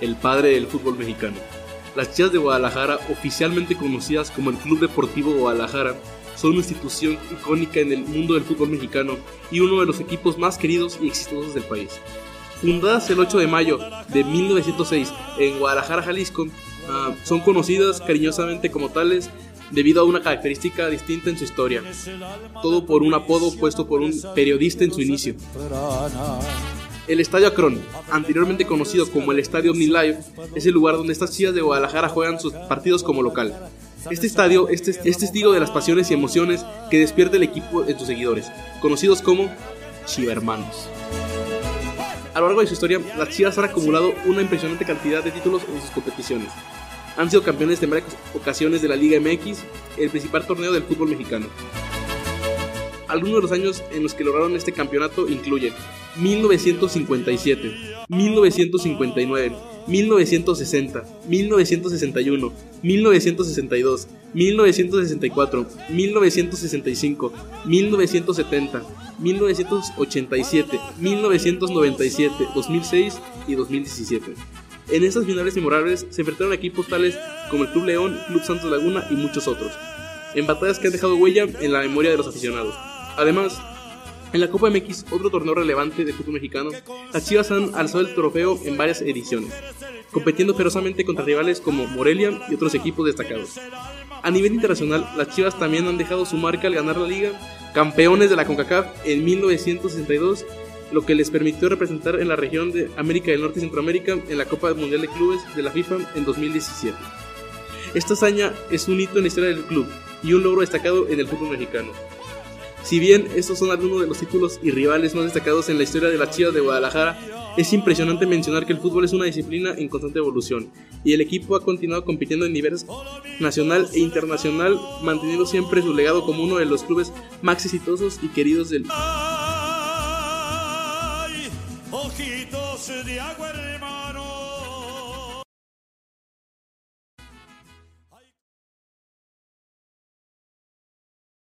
el padre del fútbol mexicano. Las Chivas de Guadalajara, oficialmente conocidas como el Club Deportivo Guadalajara, son una institución icónica en el mundo del fútbol mexicano y uno de los equipos más queridos y exitosos del país. Fundadas el 8 de mayo de 1906 en Guadalajara, Jalisco, ah, son conocidas cariñosamente como tales debido a una característica distinta en su historia. Todo por un apodo puesto por un periodista en su inicio. El Estadio Akron, anteriormente conocido como el Estadio OmniLife, es el lugar donde estas chivas de Guadalajara juegan sus partidos como local. Este estadio es, testigo de las pasiones y emociones que despierta el equipo de sus seguidores, conocidos como Chivermanos. A lo largo de su historia, las Chivas han acumulado una impresionante cantidad de títulos en sus competiciones. Han sido campeones de varias ocasiones de la Liga MX, el principal torneo del fútbol mexicano. Algunos de los años en los que lograron este campeonato incluyen 1957, 1959, 1960, 1961, 1962, 1964, 1965, 1970, 1987, 1997, 2006 y 2017. En estas finales memorables se enfrentaron equipos tales como el Club León, Club Santos Laguna y muchos otros, en batallas que han dejado huella en la memoria de los aficionados. Además, en la Copa MX, otro torneo relevante de fútbol mexicano, las Chivas han alzado el trofeo en varias ediciones, compitiendo ferozamente contra rivales como Morelia y otros equipos destacados. A nivel internacional, las Chivas también han dejado su marca al ganar la liga, campeones de la CONCACAF en 1962, lo que les permitió representar en la región de América del Norte y Centroamérica en la Copa Mundial de Clubes de la FIFA en 2017. Esta hazaña es un hito en la historia del club y un logro destacado en el fútbol mexicano. Si bien estos son algunos de los títulos y rivales más destacados en la historia de las Chivas de Guadalajara, es impresionante mencionar que el fútbol es una disciplina en constante evolución y el equipo ha continuado compitiendo en niveles nacional e internacional, manteniendo siempre su legado como uno de los clubes más exitosos y queridos del ojitos de agua, hermano.